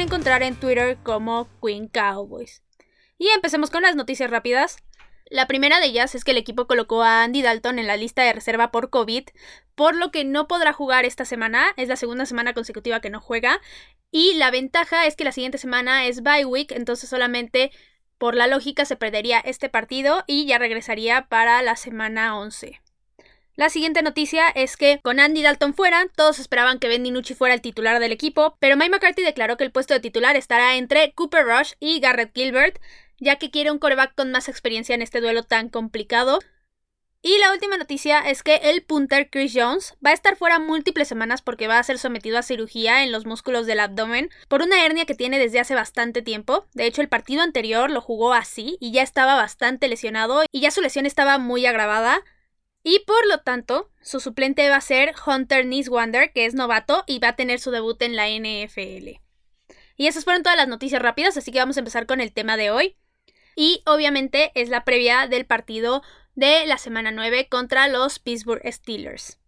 encontrar en Twitter como Queen Cowboys. Y empecemos con las noticias rápidas. La primera de ellas es que el equipo colocó a Andy Dalton en la lista de reserva por COVID, por lo que no podrá jugar esta semana, es la segunda semana consecutiva que no juega, y la ventaja es que la siguiente semana es bye week, entonces solamente por la lógica se perdería este partido y ya regresaría para la semana 11. La siguiente noticia es que con Andy Dalton fuera, todos esperaban que Ben DiNucci fuera el titular del equipo, pero Mike McCarthy declaró que el puesto de titular estará entre Cooper Rush y Garrett Gilbert, ya que quiere un coreback con más experiencia en este duelo tan complicado. Y la última noticia es que el punter Chris Jones va a estar fuera múltiples semanas porque va a ser sometido a cirugía en los músculos del abdomen por una hernia que tiene desde hace bastante tiempo. De hecho, el partido anterior lo jugó así y ya estaba bastante lesionado y ya su lesión estaba muy agravada. Y por lo tanto, su suplente va a ser Hunter Niswander, que es novato y va a tener su debut en la NFL. Y esas fueron todas las noticias rápidas, así que vamos a empezar con el tema de hoy. Y obviamente es la previa del partido de la semana 9 contra los Pittsburgh Steelers.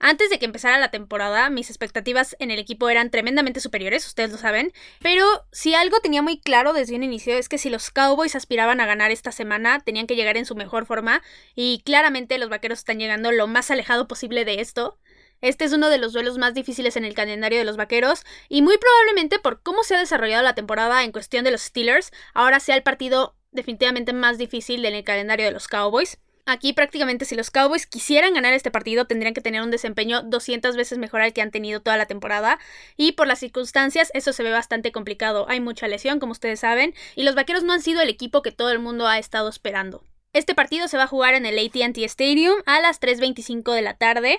Antes de que empezara la temporada, mis expectativas en el equipo eran tremendamente superiores, ustedes lo saben, pero si algo tenía muy claro desde un inicio es que si los Cowboys aspiraban a ganar esta semana, tenían que llegar en su mejor forma, y claramente los Vaqueros están llegando lo más alejado posible de esto. Este es uno de los duelos más difíciles en el calendario de los Vaqueros, y muy probablemente por cómo se ha desarrollado la temporada en cuestión de los Steelers, ahora sea el partido definitivamente más difícil en el calendario de los Cowboys. Aquí prácticamente si los Cowboys quisieran ganar este partido tendrían que tener un desempeño 200 veces mejor al que han tenido toda la temporada y por las circunstancias eso se ve bastante complicado. Hay mucha lesión como ustedes saben y los Vaqueros no han sido el equipo que todo el mundo ha estado esperando. Este partido se va a jugar en el ATT Stadium a las 3.25 de la tarde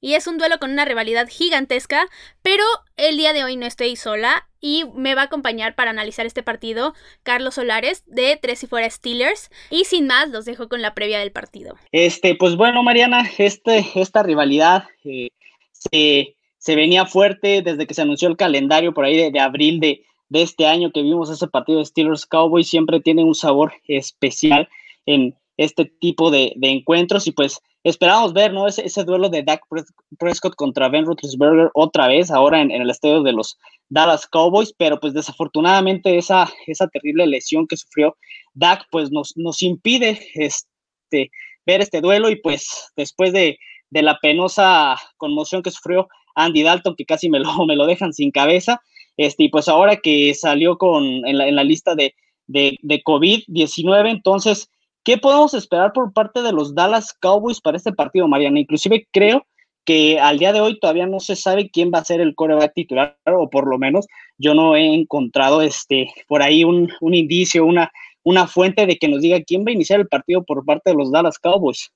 y es un duelo con una rivalidad gigantesca, pero el día de hoy no estoy sola y me va a acompañar para analizar este partido Carlos Solares de Tres y Fuera Steelers y sin más los dejo con la previa del partido. Este, pues bueno Mariana, este, esta rivalidad eh, se, venía fuerte desde que se anunció el calendario por ahí de, abril de, de este año que vimos ese partido de Steelers Cowboys, siempre tiene un sabor especial en este tipo de, de encuentros y pues esperábamos ver, ¿no? Ese, ese duelo de Dak Prescott contra Ben Roethlisberger otra vez, ahora en, el estadio de los Dallas Cowboys, pero pues desafortunadamente esa, esa terrible lesión que sufrió Dak, pues nos, nos impide este, ver este duelo y pues después de, la penosa conmoción que sufrió Andy Dalton, que casi me lo, me lo dejan sin cabeza, este, y pues ahora que salió con, en, la, en la lista de, de, de COVID-19, entonces ¿Qué podemos esperar por parte de los Dallas Cowboys para este partido, Mariana? Inclusive creo que al día de hoy todavía no se sabe quién va a ser el coreback titular, o por lo menos yo no he encontrado este por ahí un, indicio, una, una fuente de que nos diga quién va a iniciar el partido por parte de los Dallas Cowboys.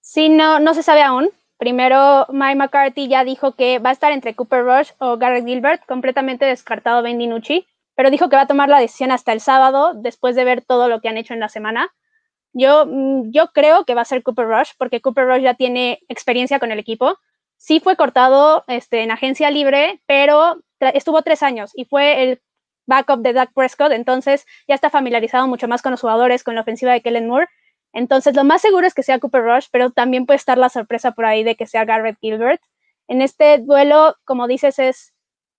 Sí, no, no se sabe aún. Primero, Mike McCarthy ya dijo que va a estar entre Cooper Rush o Garrett Gilbert, completamente descartado Ben DiNucci pero dijo que va a tomar la decisión hasta el sábado, después de ver todo lo que han hecho en la semana. Yo, mm, yo creo que va a ser Cooper Rush, porque Cooper Rush ya tiene experiencia con el equipo. Sí fue cortado este, en agencia libre, pero estuvo tres años y fue el backup de Doug Prescott, entonces ya está familiarizado mucho más con los jugadores, con la ofensiva de Kellen Moore. Entonces, lo más seguro es que sea Cooper Rush, pero también puede estar la sorpresa por ahí de que sea Garrett Gilbert. En este duelo, como dices, es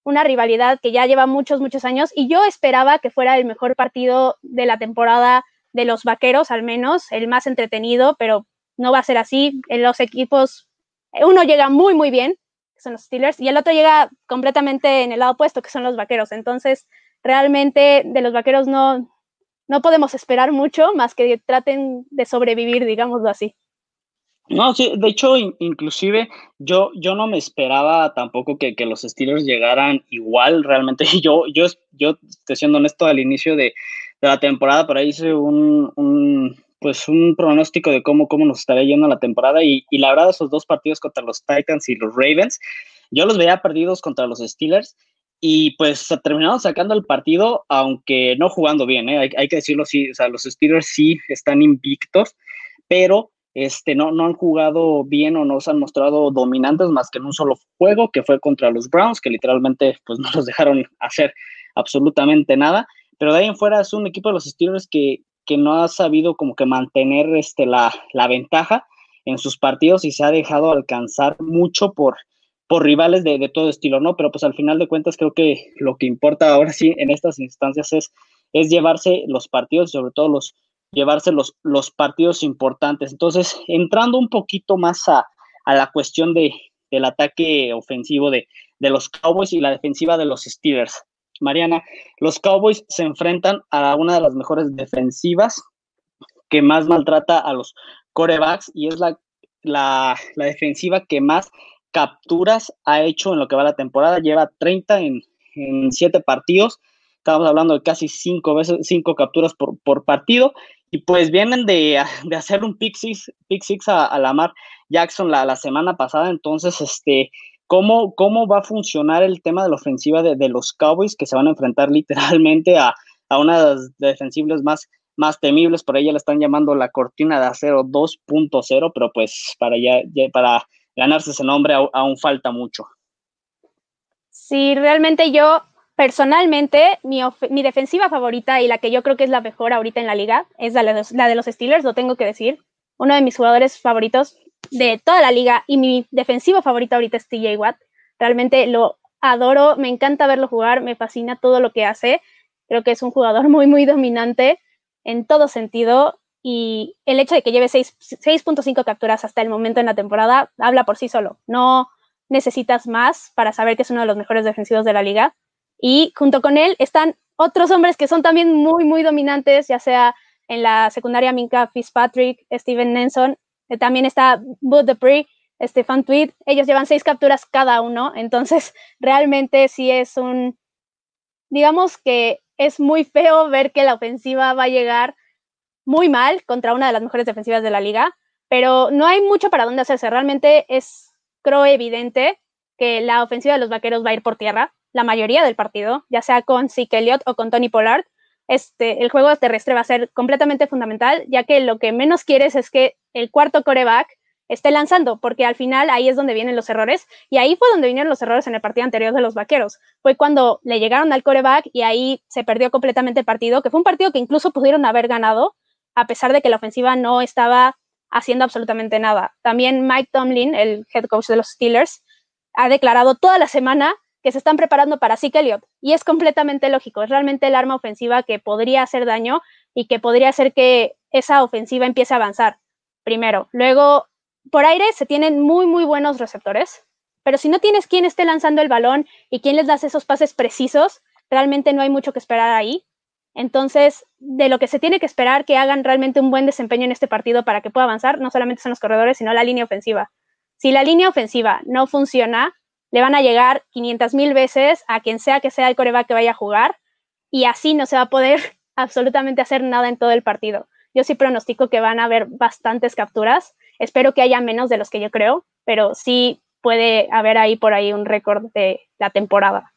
una rivalidad que ya lleva muchos, muchos años y yo esperaba que fuera el mejor partido de la temporada de los Vaqueros, al menos, el más entretenido, pero no va a ser así. En los equipos, uno llega muy, muy bien, que son los Steelers, y el otro llega completamente en el lado opuesto, que son los Vaqueros. Entonces, realmente de los Vaqueros no, no podemos esperar mucho más que traten de sobrevivir, digámoslo así. No, sí, de hecho, inclusive yo, yo no me esperaba tampoco que, los Steelers llegaran igual, realmente. Yo, yo, yo estoy siendo honesto, al inicio de, la temporada, por ahí hice un, pues un pronóstico de cómo, cómo nos estaría yendo la temporada y, y la verdad esos dos partidos contra los Titans y los Ravens, yo los veía perdidos contra los Steelers y pues terminaron sacando el partido, aunque no jugando bien, ¿eh? hay, hay, que decirlo sí, o sea, los Steelers sí están invictos, pero este, no, no han jugado bien o no se han mostrado dominantes más que en un solo juego, que fue contra los Browns, que literalmente pues, no los dejaron hacer absolutamente nada. Pero de ahí en fuera es un equipo de los Steelers que, que no ha sabido como que mantener este, la, la ventaja en sus partidos y se ha dejado alcanzar mucho por, por rivales de, todo estilo, ¿no? Pero pues al final de cuentas creo que lo que importa ahora sí en estas instancias es, es llevarse los partidos, sobre todo los llevarse los, los partidos importantes. Entonces, entrando un poquito más a, la cuestión de, del ataque ofensivo de, de los Cowboys y la defensiva de los Steelers. Mariana, los Cowboys se enfrentan a una de las mejores defensivas que más maltrata a los corebacks y es la, la, la defensiva que más capturas ha hecho en lo que va la temporada. Lleva 30 en, en 7 partidos. Estamos hablando de casi 5 veces, 5 capturas por, por, partido. Y pues vienen de, de hacer un pick six, pick six a, a Lamar Jackson la, la, semana pasada. Entonces, este, ¿cómo, ¿cómo va a funcionar el tema de la ofensiva de, de los Cowboys que se van a enfrentar literalmente a, a una de las defensibles más, más temibles? Por ahí ya le están llamando la cortina de acero 2.0, pero pues para ya, para ganarse ese nombre aún falta mucho. Sí, realmente yo personalmente, mi, mi, defensiva favorita y la que yo creo que es la mejor ahorita en la liga es la de, los, la de los Steelers, lo tengo que decir. Uno de mis jugadores favoritos de toda la liga y mi defensivo favorito ahorita es TJ Watt. Realmente lo adoro, me encanta verlo jugar, me fascina todo lo que hace. Creo que es un jugador muy, muy dominante en todo sentido y el hecho de que lleve 6.5 capturas hasta el momento en la temporada habla por sí solo. No necesitas más para saber que es uno de los mejores defensivos de la liga. Y junto con él están otros hombres que son también muy, muy dominantes, ya sea en la secundaria Minka Fitzpatrick, Steven Nelson, eh, también está Bud Dupree, Stefan Tweed. Ellos llevan seis capturas cada uno, entonces realmente sí es un, digamos que es muy feo ver que la ofensiva va a llegar muy mal contra una de las mejores defensivas de la liga, pero no hay mucho para dónde hacerse. Realmente es, creo, evidente que la ofensiva de los vaqueros va a ir por tierra la mayoría del partido, ya sea con Zeke Elliott o con Tony Pollard. Este, el juego terrestre va a ser completamente fundamental, ya que lo que menos quieres es que el cuarto coreback esté lanzando, porque al final ahí es donde vienen los errores, y ahí fue donde vinieron los errores en el partido anterior de los vaqueros. Fue cuando le llegaron al coreback y ahí se perdió completamente el partido, que fue un partido que incluso pudieron haber ganado, a pesar de que la ofensiva no estaba haciendo absolutamente nada. También Mike Tomlin, el head coach de los Steelers, ha declarado toda la semana que se están preparando para Zeke Elliott. Y es completamente lógico, es realmente el arma ofensiva que podría hacer daño y que podría hacer que esa ofensiva empiece a avanzar. Primero. Luego, por aire se tienen muy, muy buenos receptores, pero si no tienes quien esté lanzando el balón y quien les das esos pases precisos, realmente no hay mucho que esperar ahí. Entonces, de lo que se tiene que esperar que hagan realmente un buen desempeño en este partido para que pueda avanzar, no solamente son los corredores, sino la línea ofensiva. Si la línea ofensiva no funciona, le van a llegar 500 mil veces a quien sea que sea el coreback que vaya a jugar y así no se va a poder absolutamente hacer nada en todo el partido. Yo sí pronostico que van a haber bastantes capturas. Espero que haya menos de los que yo creo, pero sí puede haber ahí por ahí un récord de la temporada.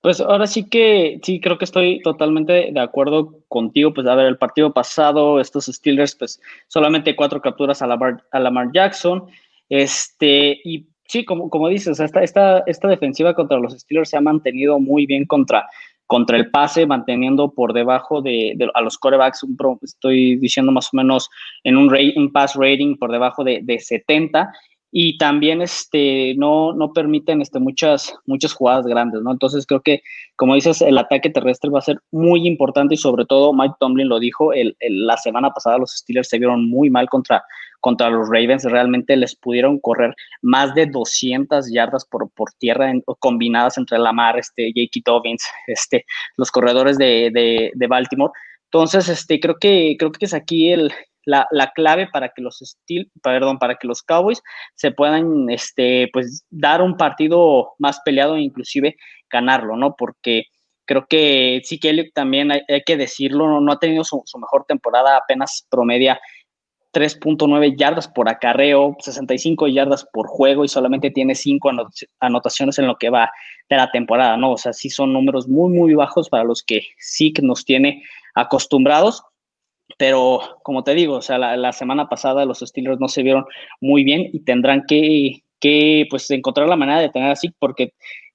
Pues ahora sí que sí creo que estoy totalmente de acuerdo contigo. Pues a ver, el partido pasado, estos Steelers, pues solamente cuatro capturas a Lamar, a Jackson. Este, y sí, como, como dices, esta, esta, esta defensiva contra los Steelers se ha mantenido muy bien contra, contra el pase, manteniendo por debajo de, a los corebacks, un estoy diciendo más o menos en un, un pass rating por debajo de, de 70 y también este, no, no permiten este, muchas, muchas jugadas grandes, ¿no? Entonces creo que, como dices, el ataque terrestre va a ser muy importante y sobre todo Mike Tomlin lo dijo, el, la semana pasada los Steelers se vieron muy mal contra, contra los Ravens, realmente les pudieron correr más de 200 yardas por, por tierra combinadas entre Lamar, este, J.K. Dobbins, este, los corredores de, de, de Baltimore. Entonces, este, creo que, creo que es aquí el, la, clave para que los Steel, perdón, para que los Cowboys se puedan este, pues, dar un partido más peleado e inclusive ganarlo, ¿no? Porque creo que sí que también hay, que decirlo, no, ha tenido su, mejor temporada, apenas promedia 3.9 yardas por acarreo, 65 yardas por juego y solamente tiene 5 anotaciones en lo que va de la temporada, ¿no? O sea, sí son números muy, muy bajos para los que sí que nos tiene acostumbrados pero como te digo, o sea, la, semana pasada los Steelers no se vieron muy bien y tendrán que, que pues, encontrar la manera de tener así, porque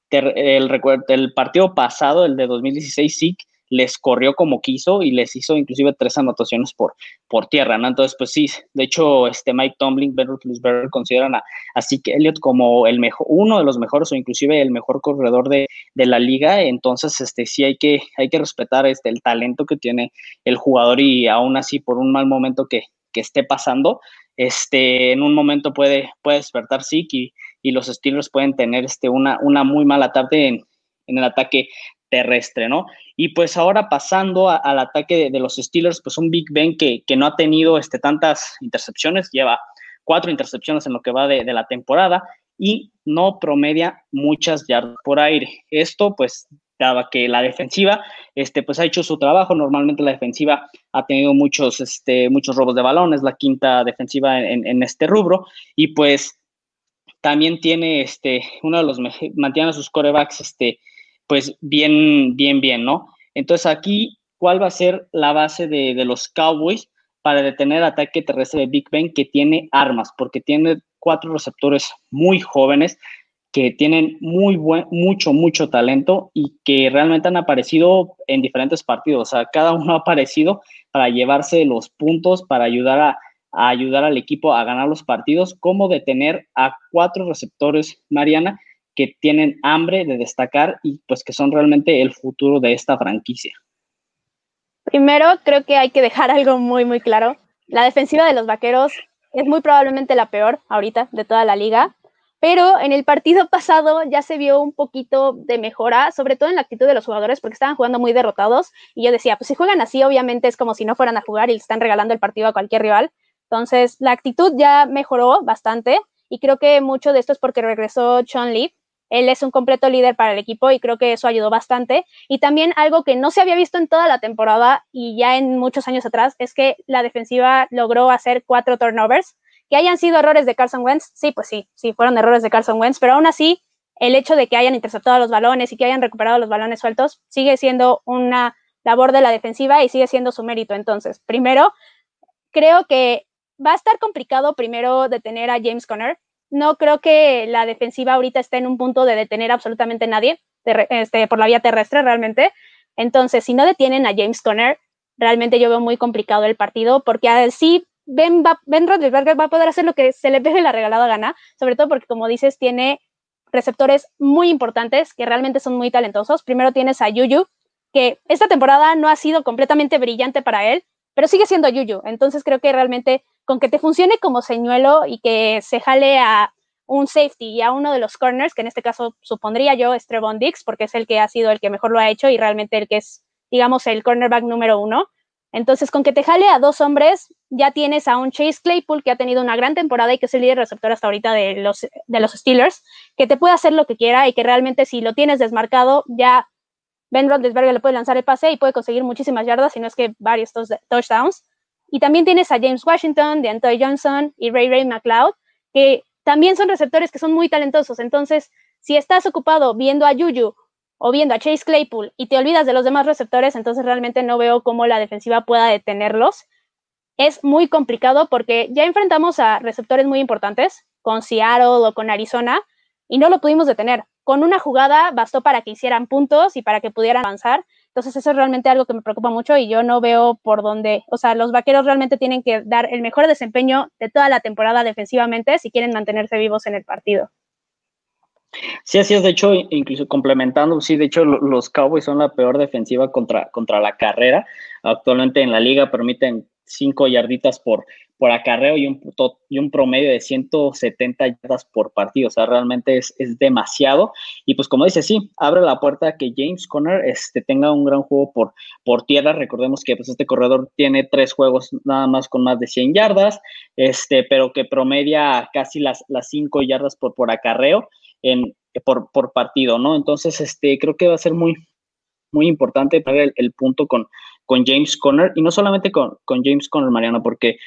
el, el partido pasado, el de 2016, sí, les corrió como quiso y les hizo inclusive tres anotaciones por, por tierra, ¿no? Entonces, pues sí, de hecho, este Mike Tomlin, Ben Roethlisberger consideran a, así que Elliott como el mejor, uno de los mejores o inclusive el mejor corredor de, de, la liga, entonces, este, sí hay que, hay que respetar este, el talento que tiene el jugador y aún así por un mal momento que, que esté pasando, este, en un momento puede, puede despertar sí y, y los Steelers pueden tener este, una, una muy mala tarde en, en el ataque terrestre, ¿no? Y pues ahora pasando al ataque de, los Steelers, pues un Big Ben que, que, no ha tenido este, tantas intercepciones, lleva cuatro intercepciones en lo que va de, la temporada y no promedia muchas yardas por aire. Esto pues daba que la defensiva este, pues ha hecho su trabajo, normalmente la defensiva ha tenido muchos, este, muchos robos de balones, la quinta defensiva en, en este rubro y pues también tiene este, uno de los, mantiene a sus corebacks este, pues bien, bien, bien, ¿no? Entonces aquí, ¿cuál va a ser la base de, los Cowboys para detener el ataque terrestre de Big Ben que tiene armas? Porque tiene cuatro receptores muy jóvenes que tienen muy buen, mucho, mucho talento y que realmente han aparecido en diferentes partidos. O sea, cada uno ha aparecido para llevarse los puntos, para ayudar a, ayudar al equipo a ganar los partidos, como detener a cuatro receptores, Mariana, que tienen hambre de destacar y pues que son realmente el futuro de esta franquicia. Primero, creo que hay que dejar algo muy, muy claro. La defensiva de los Vaqueros es muy probablemente la peor ahorita de toda la liga, pero en el partido pasado ya se vio un poquito de mejora, sobre todo en la actitud de los jugadores, porque estaban jugando muy derrotados y yo decía, pues si juegan así, obviamente es como si no fueran a jugar y le están regalando el partido a cualquier rival. Entonces, la actitud ya mejoró bastante y creo que mucho de esto es porque regresó Sean Lee, él es un completo líder para el equipo y creo que eso ayudó bastante. Y también algo que no se había visto en toda la temporada y ya en muchos años atrás es que la defensiva logró hacer cuatro turnovers. Que hayan sido errores de Carson Wentz, sí, pues sí, sí, fueron errores de Carson Wentz, pero aún así, el hecho de que hayan interceptado los balones y que hayan recuperado los balones sueltos sigue siendo una labor de la defensiva y sigue siendo su mérito. Entonces, primero, creo que va a estar complicado primero detener a James Conner no creo que la defensiva ahorita esté en un punto de detener absolutamente a nadie este, por la vía terrestre realmente. Entonces, si no detienen a James Conner, realmente yo veo muy complicado el partido porque así Ben, va, ben va a poder hacer lo que se le pegue la regalada gana, sobre todo porque, como dices, tiene receptores muy importantes que realmente son muy talentosos. Primero tienes a Yuyu, que esta temporada no ha sido completamente brillante para él, pero sigue siendo Yuyu. Entonces creo que realmente con que te funcione como señuelo y que se jale a un safety y a uno de los corners, que en este caso supondría yo es Trevon Dix, porque es el que ha sido el que mejor lo ha hecho y realmente el que es, digamos, el cornerback número uno. Entonces, con que te jale a dos hombres, ya tienes a un Chase Claypool que ha tenido una gran temporada y que es el líder receptor hasta ahorita de los, de los Steelers, que te puede hacer lo que quiera y que realmente si lo tienes desmarcado, ya Ben Roethlisberger le puede lanzar el pase y puede conseguir muchísimas yardas, si no es que varios touchdowns. Y también tienes a James Washington, de Antoine Johnson y Ray Ray McLeod, que también son receptores que son muy talentosos. Entonces, si estás ocupado viendo a Juju o viendo a Chase Claypool y te olvidas de los demás receptores, entonces realmente no veo cómo la defensiva pueda detenerlos. Es muy complicado porque ya enfrentamos a receptores muy importantes, con Seattle o con Arizona, y no lo pudimos detener. Con una jugada bastó para que hicieran puntos y para que pudieran avanzar. Entonces eso es realmente algo que me preocupa mucho y yo no veo por dónde, o sea, los vaqueros realmente tienen que dar el mejor desempeño de toda la temporada defensivamente si quieren mantenerse vivos en el partido. Sí, así es, de hecho, incluso complementando, sí, de hecho los Cowboys son la peor defensiva contra, contra la carrera. Actualmente en la liga permiten cinco yarditas por, por acarreo y un, y un promedio de 170 yardas por partido. O sea, realmente es, es, demasiado. Y pues como dice, sí, abre la puerta a que James Conner este, tenga un gran juego por, por tierra. Recordemos que pues, este corredor tiene tres juegos nada más con más de 100 yardas, este, pero que promedia casi las, las cinco yardas por, por acarreo en, por, por partido, ¿no? Entonces, este, creo que va a ser muy, muy importante para el, el punto con, con James Conner, y no solamente con, con James Conner, Mariano, porque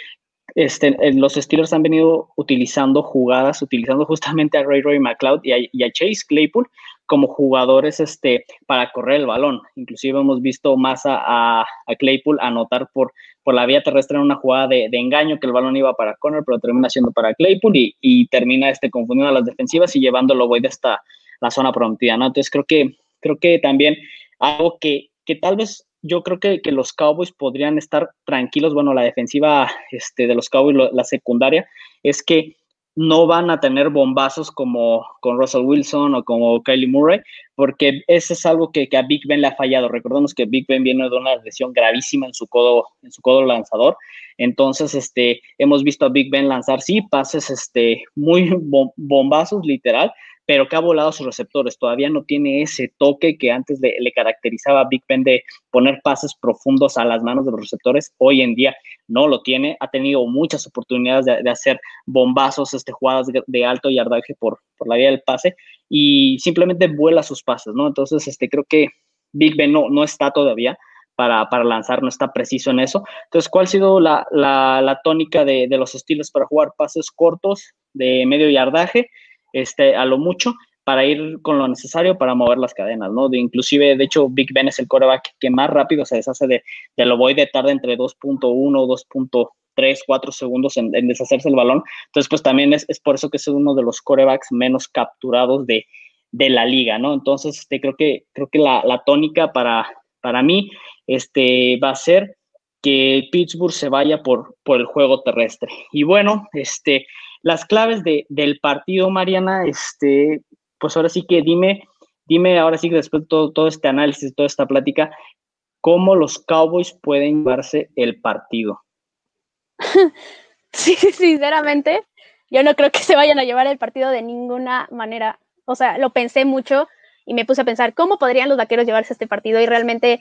este, los Steelers han venido utilizando jugadas, utilizando justamente a Ray Ray McLeod y a, Chase Claypool como jugadores este, para correr el balón. Inclusive hemos visto más a, a Claypool anotar por, la vía terrestre en una jugada de, engaño que el balón iba para Conner, pero termina siendo para Claypool y, y termina este, confundiendo a las defensivas y llevándolo voy de esta la zona prometida. Entonces creo que, creo que también algo que, que tal vez yo creo que, que, los Cowboys podrían estar tranquilos. Bueno, la defensiva este, de los Cowboys, la secundaria, es que no van a tener bombazos como con Russell Wilson o como Kylie Murray, porque eso es algo que, que, a Big Ben le ha fallado. Recordemos que Big Ben viene de una lesión gravísima en su codo, en su codo lanzador. Entonces, este, hemos visto a Big Ben lanzar, sí, pases este, muy bombazos, literal, pero que ha volado sus receptores. Todavía no tiene ese toque que antes le, caracterizaba a Big Ben de poner pases profundos a las manos de los receptores. Hoy en día no lo tiene. Ha tenido muchas oportunidades de, hacer bombazos, este, jugadas de, alto yardaje por, por la vía del pase y simplemente vuela sus pases, ¿no? Entonces, este, creo que Big Ben no, no está todavía. Para, para, lanzar, no está preciso en eso. Entonces, ¿cuál ha sido la, la, tónica de, de, los estilos para jugar pases cortos de medio yardaje este, a lo mucho para ir con lo necesario para mover las cadenas, ¿no? De, inclusive, de hecho, Big Ben es el coreback que más rápido se deshace de, de lo voy de tarde entre 2.1, 2.3, 4 segundos en, deshacerse el balón. Entonces, pues también es, por eso que es uno de los corebacks menos capturados de, la liga, ¿no? Entonces, este, creo que, creo que la, tónica para, para mí este, va a ser que Pittsburgh se vaya por, por el juego terrestre. Y bueno, este, las claves de, del partido, Mariana, este, pues ahora sí que dime, dime ahora sí que después de todo, todo este análisis, toda esta plática, ¿cómo los Cowboys pueden llevarse el partido? sí, sinceramente, yo no creo que se vayan a llevar el partido de ninguna manera. O sea, lo pensé mucho y me puse a pensar, ¿cómo podrían los vaqueros llevarse este partido? Y realmente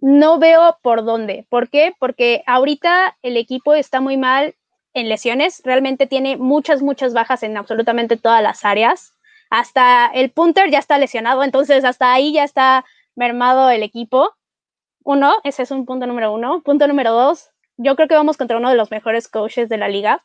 no veo por dónde. ¿Por qué? Porque ahorita el equipo está muy mal en lesiones, realmente tiene muchas, muchas bajas en absolutamente todas las áreas. Hasta el punter ya está lesionado, entonces hasta ahí ya está mermado el equipo. Uno, ese es un punto número uno. Punto número dos, yo creo que vamos contra uno de los mejores coaches de la liga.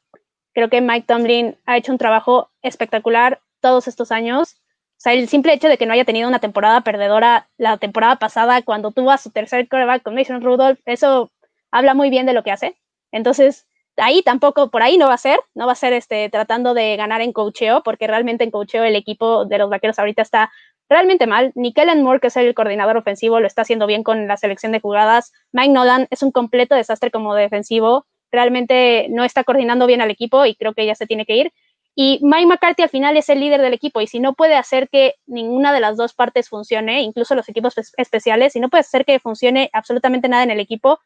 Creo que Mike Tomlin ha hecho un trabajo espectacular todos estos años. O sea, el simple hecho de que no haya tenido una temporada perdedora la temporada pasada cuando tuvo a su tercer quarterback con Mason Rudolph, eso habla muy bien de lo que hace. Entonces, ahí tampoco, por ahí no va a ser, no va a ser este, tratando de ganar en cocheo, porque realmente en cocheo el equipo de los vaqueros ahorita está realmente mal. Ni Kellen Moore, que es el coordinador ofensivo, lo está haciendo bien con la selección de jugadas. Mike Nolan es un completo desastre como defensivo. Realmente no está coordinando bien al equipo y creo que ya se tiene que ir. Y Mike McCarthy al final es el líder del equipo y si no puede hacer que ninguna de las dos partes funcione, incluso los equipos especiales, si no puede hacer que funcione absolutamente nada en el equipo,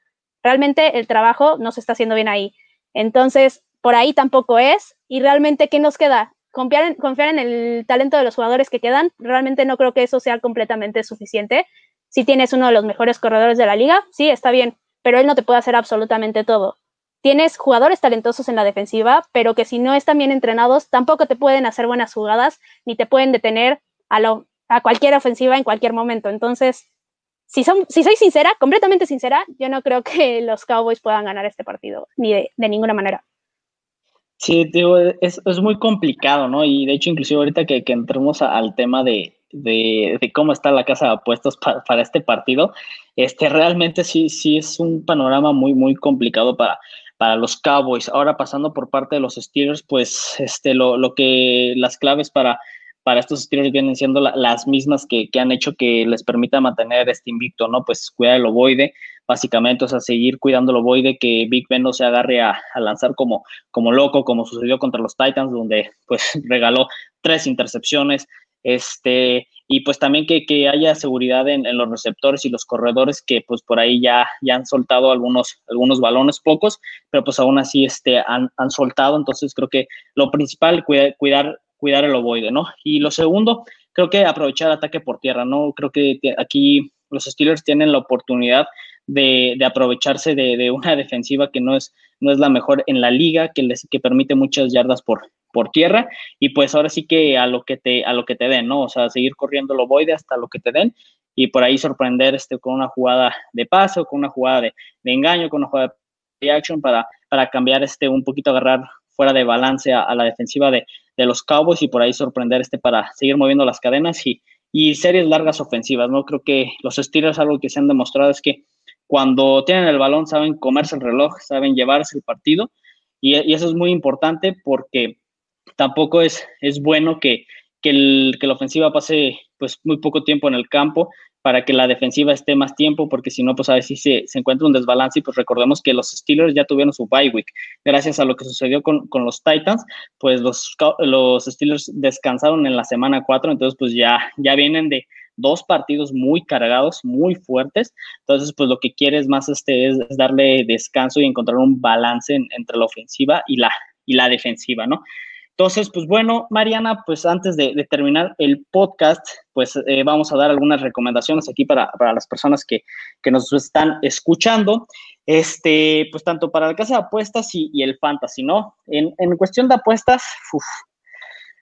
realmente el trabajo no se está haciendo bien ahí. Entonces, por ahí tampoco es. Y realmente, ¿qué nos queda? Confiar en, confiar en el talento de los jugadores que quedan. Realmente no creo que eso sea completamente suficiente. Si tienes uno de los mejores corredores de la liga, sí, está bien, pero él no te puede hacer absolutamente todo. Tienes jugadores talentosos en la defensiva, pero que si no están bien entrenados, tampoco te pueden hacer buenas jugadas ni te pueden detener a, lo, a cualquier ofensiva en cualquier momento. Entonces, si, son, si soy sincera, completamente sincera, yo no creo que los Cowboys puedan ganar este partido, ni de, ninguna manera. Sí, digo, es, es, muy complicado, ¿no? Y de hecho, inclusive ahorita que, que entremos al tema de, de, de, cómo está la casa de apuestos para este partido, este, realmente sí, sí es un panorama muy, muy complicado para, para los Cowboys. Ahora pasando por parte de los Steelers, pues este, lo, lo que las claves para para estos estilos vienen siendo las mismas que, han hecho que les permita mantener este invicto, ¿no? Pues cuidar el ovoide, básicamente, o sea, seguir cuidando el ovoide, que Big Ben no se agarre a, lanzar como, como loco, como sucedió contra los Titans, donde pues regaló tres intercepciones, este, y pues también que, haya seguridad en, los receptores y los corredores que pues por ahí ya, ya han soltado algunos, algunos balones, pocos, pero pues aún así este, han, han soltado, entonces creo que lo principal, cuidar, cuidar cuidar el ovoide, ¿no? Y lo segundo, creo que aprovechar ataque por tierra, ¿no? Creo que aquí los Steelers tienen la oportunidad de, aprovecharse de, una defensiva que no es, no es la mejor en la liga, que les que permite muchas yardas por, por tierra, y pues ahora sí que a lo que te, a lo que te den, ¿no? O sea, seguir corriendo el ovoide hasta lo que te den, y por ahí sorprender este, con una jugada de paso, con una jugada de, engaño, con una jugada de action para, para cambiar este un poquito, agarrar fuera de balance a la defensiva de, de los Cowboys y por ahí sorprender este para seguir moviendo las cadenas y, y series largas ofensivas, ¿no? Creo que los Steelers algo que se han demostrado es que cuando tienen el balón saben comerse el reloj, saben llevarse el partido y, eso es muy importante porque tampoco es, es bueno que, que, el, que la ofensiva pase pues muy poco tiempo en el campo para que la defensiva esté más tiempo, porque si no, pues a ver si se, se, encuentra un desbalance y pues recordemos que los Steelers ya tuvieron su bye week. Gracias a lo que sucedió con, con los Titans, pues los, los Steelers descansaron en la semana 4, entonces pues ya, ya vienen de dos partidos muy cargados, muy fuertes, entonces pues lo que quiere es más este, es, darle descanso y encontrar un balance entre la ofensiva y la, y la defensiva, ¿no? Entonces, pues bueno, Mariana, pues antes de, terminar el podcast, pues eh, vamos a dar algunas recomendaciones aquí para, las personas que, nos están escuchando. Este, pues tanto para la casa de apuestas y, el fantasy, ¿no? En, cuestión de apuestas,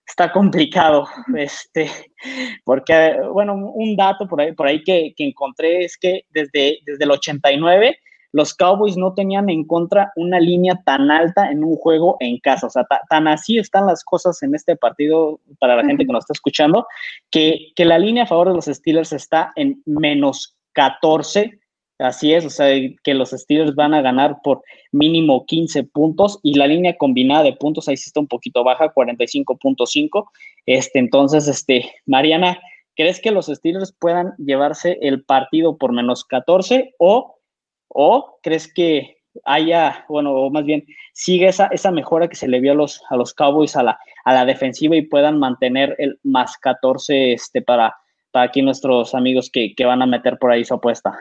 está complicado, este, porque, bueno, un dato por ahí, por ahí que, que encontré es que desde, desde el 89 los Cowboys no tenían en contra una línea tan alta en un juego en casa. O sea, tan así están las cosas en este partido para la gente que nos está escuchando, que, que la línea a favor de los Steelers está en menos 14. Así es, o sea, que los Steelers van a ganar por mínimo 15 puntos y la línea combinada de puntos ahí sí está un poquito baja, 45.5. Este, entonces, este, Mariana, ¿crees que los Steelers puedan llevarse el partido por menos 14 o ¿O crees que haya, bueno, o más bien, sigue esa, esa mejora que se le vio a los, a los Cowboys a la, a la defensiva y puedan mantener el más 14 este, para, para aquí nuestros amigos que, que van a meter por ahí su apuesta?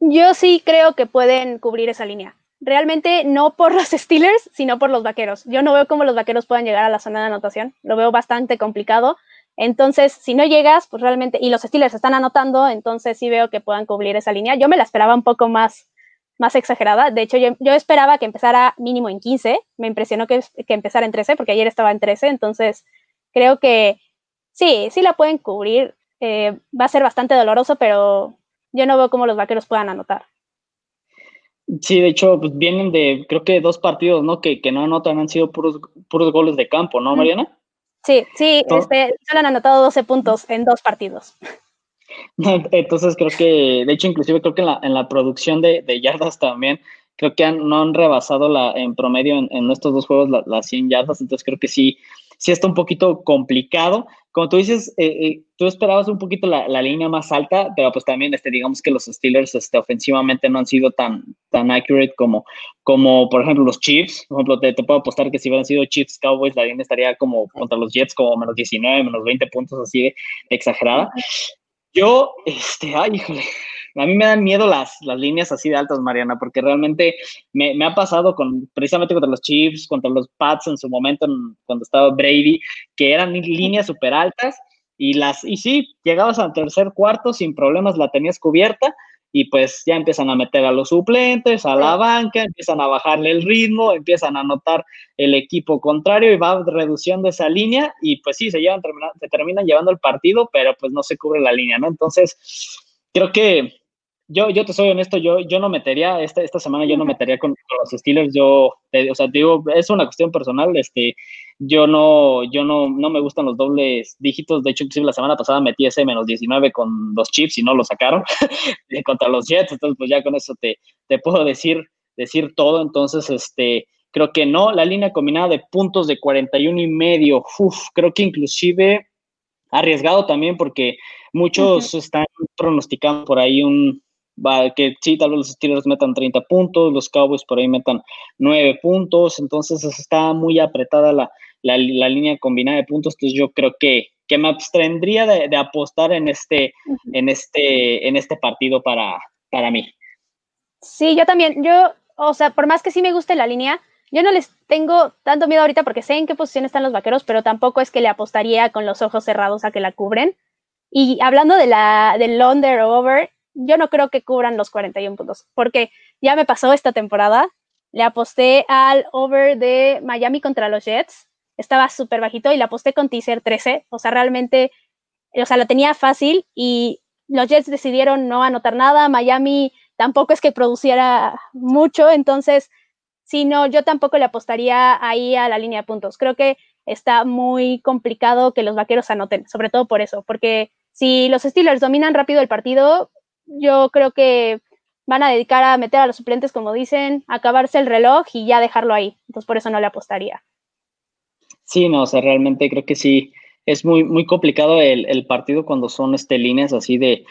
Yo sí creo que pueden cubrir esa línea. Realmente no por los Steelers, sino por los vaqueros. Yo no veo cómo los vaqueros puedan llegar a la zona de anotación. Lo veo bastante complicado. Entonces, si no llegas, pues realmente, y los Steelers están anotando, entonces sí veo que puedan cubrir esa línea. Yo me la esperaba un poco más, más exagerada. De hecho, yo, esperaba que empezara mínimo en 15. Me impresionó que, que, empezara en 13, porque ayer estaba en 13. Entonces, creo que sí, sí la pueden cubrir. Eh, va a ser bastante doloroso, pero yo no veo cómo los vaqueros puedan anotar. Sí, de hecho, pues vienen de, creo que dos partidos, ¿no? Que, que no anotan, han sido puros, puros goles de campo, ¿no, Mariana? Sí, sí, este, solo han anotado 12 puntos en dos partidos. Entonces creo que, de hecho, inclusive creo que en la, en la producción de, de yardas también, creo que no han rebasado la, en promedio en, en estos dos juegos las 100 yardas, entonces creo que sí, sí está un poquito complicado. Como tú dices, eh, eh, tú esperabas un poquito la, la, línea más alta, pero pues también este, digamos que los Steelers este, ofensivamente no han sido tan, tan accurate como, como, por ejemplo, los Chiefs. Por ejemplo, te, te puedo apostar que si hubieran sido Chiefs Cowboys, la línea estaría como contra los Jets, como menos 19, menos 20 puntos, así de exagerada. Yo, este, ay, híjole, a mí me dan miedo las, las líneas así de altas, Mariana, porque realmente me, me, ha pasado con, precisamente contra los Chiefs, contra los Pats en su momento, cuando estaba Brady, que eran líneas súper altas y las, y sí, llegabas al tercer cuarto sin problemas, la tenías cubierta y pues ya empiezan a meter a los suplentes, a la banca, empiezan a bajarle el ritmo, empiezan a anotar el equipo contrario y va reduciendo esa línea y pues sí, se, llevan, se terminan llevando el partido, pero pues no se cubre la línea, ¿no? Entonces, creo que yo, yo te soy honesto, yo, yo no metería, esta, esta semana yo no metería con, los Steelers, yo, o sea, digo, es una cuestión personal, este, yo no, yo no, no me gustan los dobles dígitos, de hecho, inclusive la semana pasada metí ese menos 19 con los chips y no lo sacaron contra los Jets, entonces pues ya con eso te, te puedo decir, decir todo, entonces, este, creo que no, la línea combinada de puntos de 41 y medio, uf, creo que inclusive arriesgado también porque muchos están pronosticando por ahí un, va, que sí, tal vez los Steelers metan 30 puntos, los Cowboys por ahí metan 9 puntos, entonces está muy apretada la, la, línea combinada de puntos, entonces yo creo que, que me abstendría de, apostar en este, en este, en este partido para, para mí. Sí, yo también, yo, o sea, por más que sí me guste la línea, yo no les tengo tanto miedo ahorita porque sé en qué posición están los vaqueros, pero tampoco es que le apostaría con los ojos cerrados a que la cubren. Y hablando de la, del under o over, yo no creo que cubran los 41 puntos, porque ya me pasó esta temporada. Le aposté al over de Miami contra los Jets. Estaba súper bajito y le aposté con teaser 13. O sea, realmente, o sea, lo tenía fácil y los Jets decidieron no anotar nada. Miami tampoco es que produciera mucho. Entonces, si no, yo tampoco le apostaría ahí a la línea de puntos. Creo que está muy complicado que los vaqueros anoten, sobre todo por eso, porque si los Steelers dominan rápido el partido, yo creo que van a dedicar a meter a los suplentes, como dicen, acabarse el reloj y ya dejarlo ahí. Entonces, por eso no le apostaría. Sí, no, o sea, realmente creo que sí. es muy, muy complicado el, partido cuando son este, líneas así de,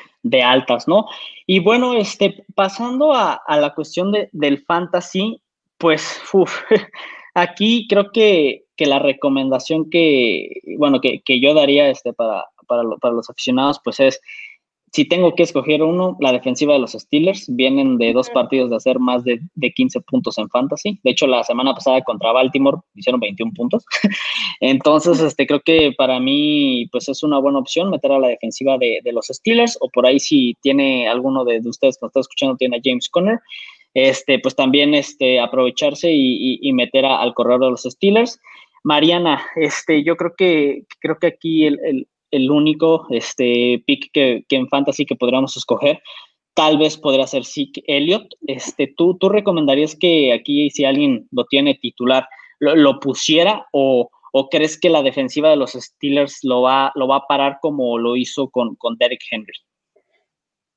altas, ¿no? Y bueno, este, pasando a, la cuestión de, del fantasy, pues, aquí creo que, la recomendación que, bueno, que, yo daría este, para, para, para los aficionados, pues es si tengo que escoger uno, la defensiva de los Steelers. Vienen de dos partidos de hacer más de, 15 puntos en fantasy. De hecho, la semana pasada contra Baltimore hicieron 21 puntos. Entonces, este, creo que para mí, pues es una buena opción meter a la defensiva de, los Steelers. O por ahí, si tiene alguno de, ustedes que nos está escuchando, tiene a James Conner, este, pues también este, aprovecharse y, meter al corredor de los Steelers. Mariana, este, yo creo que creo que aquí el, el único este, pick que, en fantasy que podríamos escoger. Tal vez podría ser Zeke Elliott. Este, ¿tú, ¿Tú recomendarías que aquí, si alguien lo tiene titular, lo, pusiera o, crees que la defensiva de los Steelers lo va, lo va a parar como lo hizo con, con Derek Henry?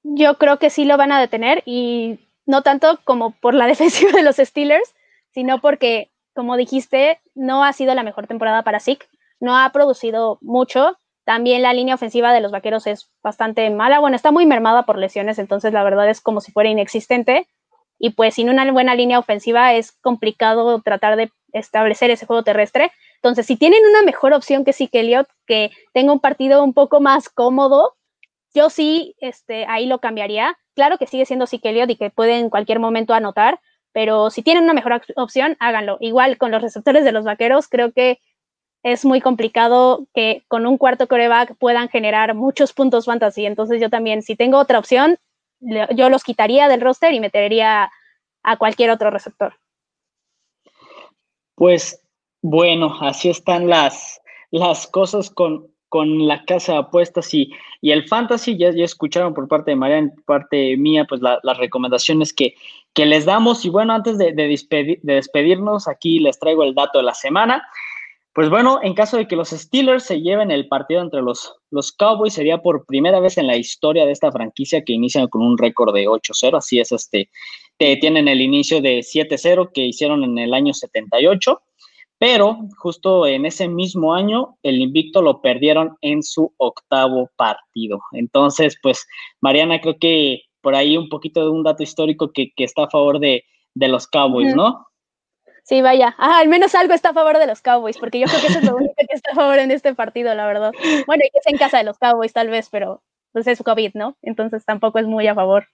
Yo creo que sí lo van a detener y no tanto como por la defensiva de los Steelers, sino porque, como dijiste, no ha sido la mejor temporada para Zeke, no ha producido mucho, también la línea ofensiva de los vaqueros es bastante mala. Bueno, está muy mermada por lesiones, entonces la verdad es como si fuera inexistente. Y pues sin una buena línea ofensiva es complicado tratar de establecer ese juego terrestre. Entonces, si tienen una mejor opción que Zeke Elliott, que tenga un partido un poco más cómodo, yo sí este, ahí lo cambiaría. Claro que sigue siendo Zeke Elliott y que puede en cualquier momento anotar, pero si tienen una mejor opción, háganlo. Igual con los receptores de los vaqueros, creo que es muy complicado que con un cuarto coreback puedan generar muchos puntos fantasy. Entonces yo también, si tengo otra opción, yo los quitaría del roster y metería a cualquier otro receptor. Pues bueno, así están las, las cosas con, con la casa de apuestas y, y el fantasy. Ya, ya, escucharon por parte de María, por parte mía, pues las recomendaciones que, que, les damos. Y bueno, antes de, de despedirnos, aquí les traigo el dato de la semana. Pues bueno, en caso de que los Steelers se lleven el partido entre los, los Cowboys, sería por primera vez en la historia de esta franquicia que inician con un récord de 8-0. Así es, este, tienen el inicio de 7-0 que hicieron en el año 78, pero justo en ese mismo año el invicto lo perdieron en su octavo partido. Entonces, pues, Mariana, creo que por ahí un poquito de un dato histórico que, está a favor de, los Cowboys, ¿no? Sí, vaya. al menos algo está a favor de los Cowboys, porque yo creo que eso es lo único que está a favor en este partido, la verdad. Bueno, y que es en casa de los Cowboys, tal vez, pero pues es COVID, ¿no? Entonces tampoco es muy a favor.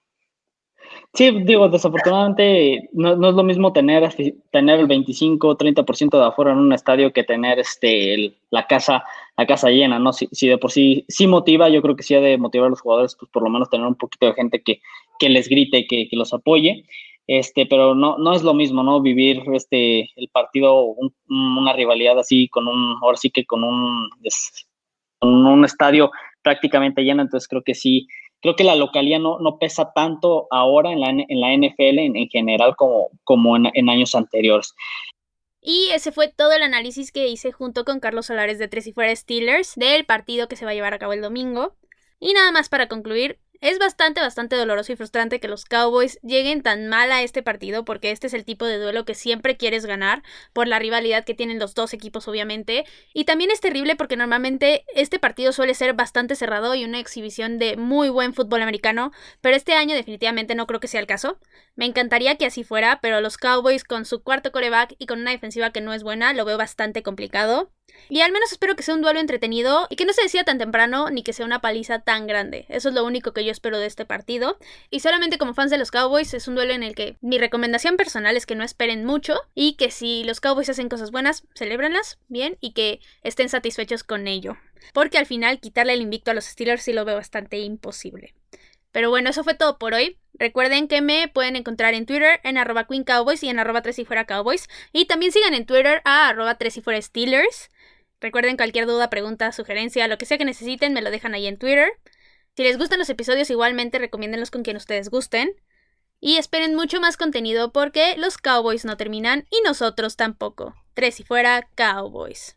Sí, digo, desafortunadamente no, es lo mismo tener, tener el 25 30% de afuera en un estadio que tener este la casa la casa llena, ¿no? Si, si, de por sí sí motiva, yo creo que sí ha de motivar a los jugadores, pues por lo menos tener un poquito de gente que, que les grite, que, que los apoye este, pero no, no es lo mismo, ¿no? Vivir este, el partido, una rivalidad así, con un, ahora sí que con un, un estadio prácticamente lleno, entonces creo que sí, creo que la localidad no, no pesa tanto ahora en la, en la NFL en, general como, como en, en, años anteriores. Y ese fue todo el análisis que hice junto con Carlos Solares de Tres y Fuera Steelers del partido que se va a llevar a cabo el domingo. Y nada más para concluir, es bastante, bastante doloroso y frustrante que los Cowboys lleguen tan mal a este partido porque este es el tipo de duelo que siempre quieres ganar por la rivalidad que tienen los dos equipos obviamente. Y también es terrible porque normalmente este partido suele ser bastante cerrado y una exhibición de muy buen fútbol americano, pero este año definitivamente no creo que sea el caso. Me encantaría que así fuera, pero los Cowboys con su cuarto coreback y con una defensiva que no es buena lo veo bastante complicado. Y al menos espero que sea un duelo entretenido y que no se decida tan temprano ni que sea una paliza tan grande. Eso es lo único que yo espero de este partido. Y solamente como fans de los Cowboys es un duelo en el que mi recomendación personal es que no esperen mucho y que si los Cowboys hacen cosas buenas, celébrenlas bien y que estén satisfechos con ello. Porque al final quitarle el invicto a los Steelers sí lo veo bastante imposible. Pero bueno, eso fue todo por hoy. Recuerden que me pueden encontrar en Twitter en arroba Queen Cowboys y en arroba 3 y fuera Cowboys. Y también sigan en Twitter a arroba 3 y fuera Steelers. Recuerden cualquier duda, pregunta, sugerencia, lo que sea que necesiten, me lo dejan ahí en Twitter. Si les gustan los episodios, igualmente recomiéndenlos con quien ustedes gusten. Y esperen mucho más contenido porque los Cowboys no terminan y nosotros tampoco. Tres y fuera, Cowboys.